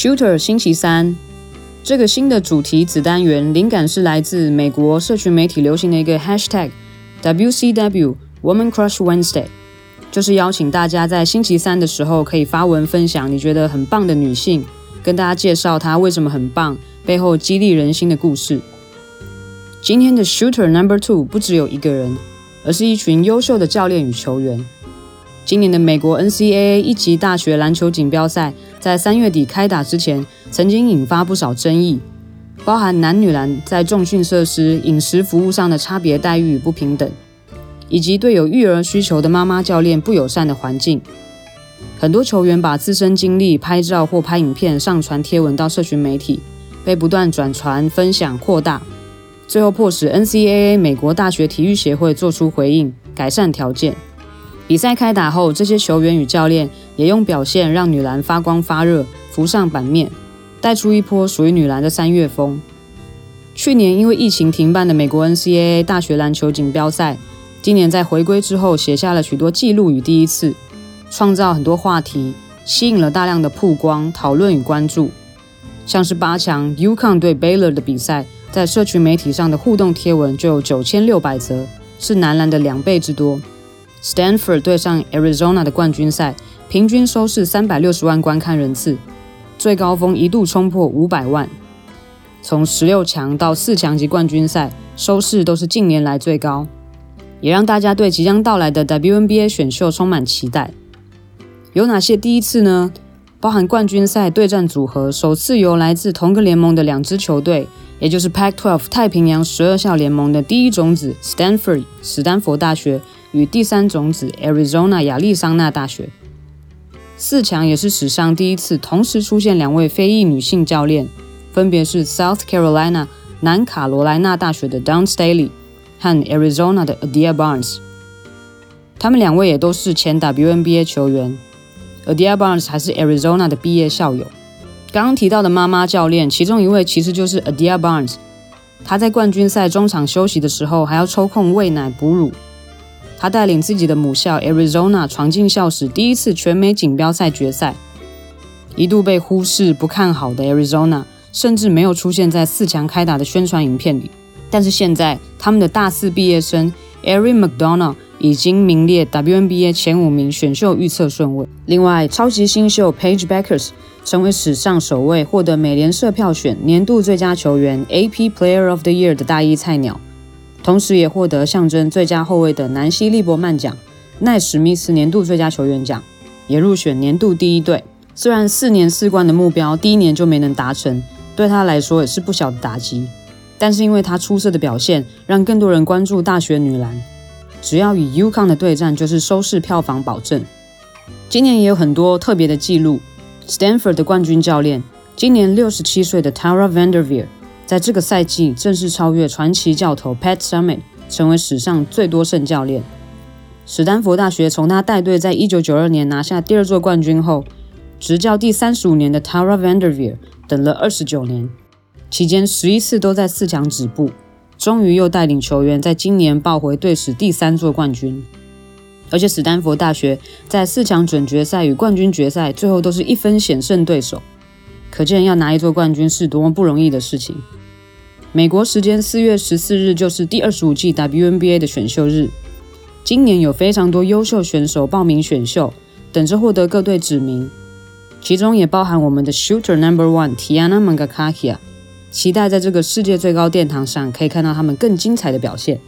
Shooter 星期三，这个新的主题子单元灵感是来自美国社群媒体流行的一个 Hashtag WCW Woman Crush Wednesday，就是邀请大家在星期三的时候可以发文分享你觉得很棒的女性，跟大家介绍她为什么很棒，背后激励人心的故事。今天的 Shooter Number Two 不只有一个人，而是一群优秀的教练与球员。今年的美国 NCAA 一级大学篮球锦标赛在三月底开打之前，曾经引发不少争议，包含男女篮在重训设施、饮食服务上的差别待遇与不平等，以及对有育儿需求的妈妈教练不友善的环境。很多球员把自身经历拍照或拍影片上传贴文到社群媒体，被不断转传、分享、扩大，最后迫使 NCAA 美国大学体育协会做出回应，改善条件。比赛开打后，这些球员与教练也用表现让女篮发光发热，浮上版面，带出一波属于女篮的三月风。去年因为疫情停办的美国 NCAA 大学篮球锦标赛，今年在回归之后写下了许多记录与第一次，创造很多话题，吸引了大量的曝光、讨论与关注。像是八强 UConn 对 Baylor 的比赛，在社群媒体上的互动贴文就有九千六百则，是男篮的两倍之多。Stanford 对上 Arizona 的冠军赛，平均收视三百六十万观看人次，最高峰一度冲破五百万。从十六强到四强级冠军赛，收视都是近年来最高，也让大家对即将到来的 WNBA 选秀充满期待。有哪些第一次呢？包含冠军赛对战组合首次由来自同个联盟的两支球队，也就是 Pac-12 太平洋十二校联盟的第一种子 Stanford 史丹佛大学。与第三种子 Arizona 亚利桑那大学，四强也是史上第一次同时出现两位非裔女性教练，分别是 South Carolina 南卡罗来纳大学的 Dawn Staley 和 Arizona 的 Adia Barnes。他们两位也都是前 WNBA 球员，Adia Barnes 还是 Arizona 的毕业校友。刚刚提到的妈妈教练，其中一位其实就是 Adia Barnes，她在冠军赛中场休息的时候还要抽空喂奶哺乳。他带领自己的母校 Arizona 闯进校史第一次全美锦标赛决赛，一度被忽视不看好的 Arizona，甚至没有出现在四强开打的宣传影片里。但是现在，他们的大四毕业生 Erin McDonald 已经名列 WNBA 前五名选秀预测顺位。另外，超级新秀 Page Bueckers 成为史上首位获得美联社票选年度最佳球员 AP Player of the Year 的大一菜鸟。同时也获得象征最佳后卫的南希利伯曼奖、奈史密斯年度最佳球员奖，也入选年度第一队。虽然四年四冠的目标第一年就没能达成，对他来说也是不小的打击。但是因为他出色的表现，让更多人关注大学女篮。只要与 UConn 的对战，就是收视票房保证。今年也有很多特别的记录。Stanford 的冠军教练，今年六十七岁的 Tara Vanderveer。在这个赛季正式超越传奇教头 Pat Summitt，成为史上最多胜教练。史丹佛大学从他带队在一九九二年拿下第二座冠军后，执教第三十五年的 Tara Vanderveer 等了二十九年，期间十一次都在四强止步，终于又带领球员在今年抱回队史第三座冠军。而且史丹佛大学在四强准决赛与冠军决赛最后都是一分险胜对手，可见要拿一座冠军是多么不容易的事情。美国时间四月十四日就是第二十五季 WNBA 的选秀日。今年有非常多优秀选手报名选秀，等着获得各队指名，其中也包含我们的 Shooter Number One Tiana Mangakahia。期待在这个世界最高殿堂上可以看到他们更精彩的表现。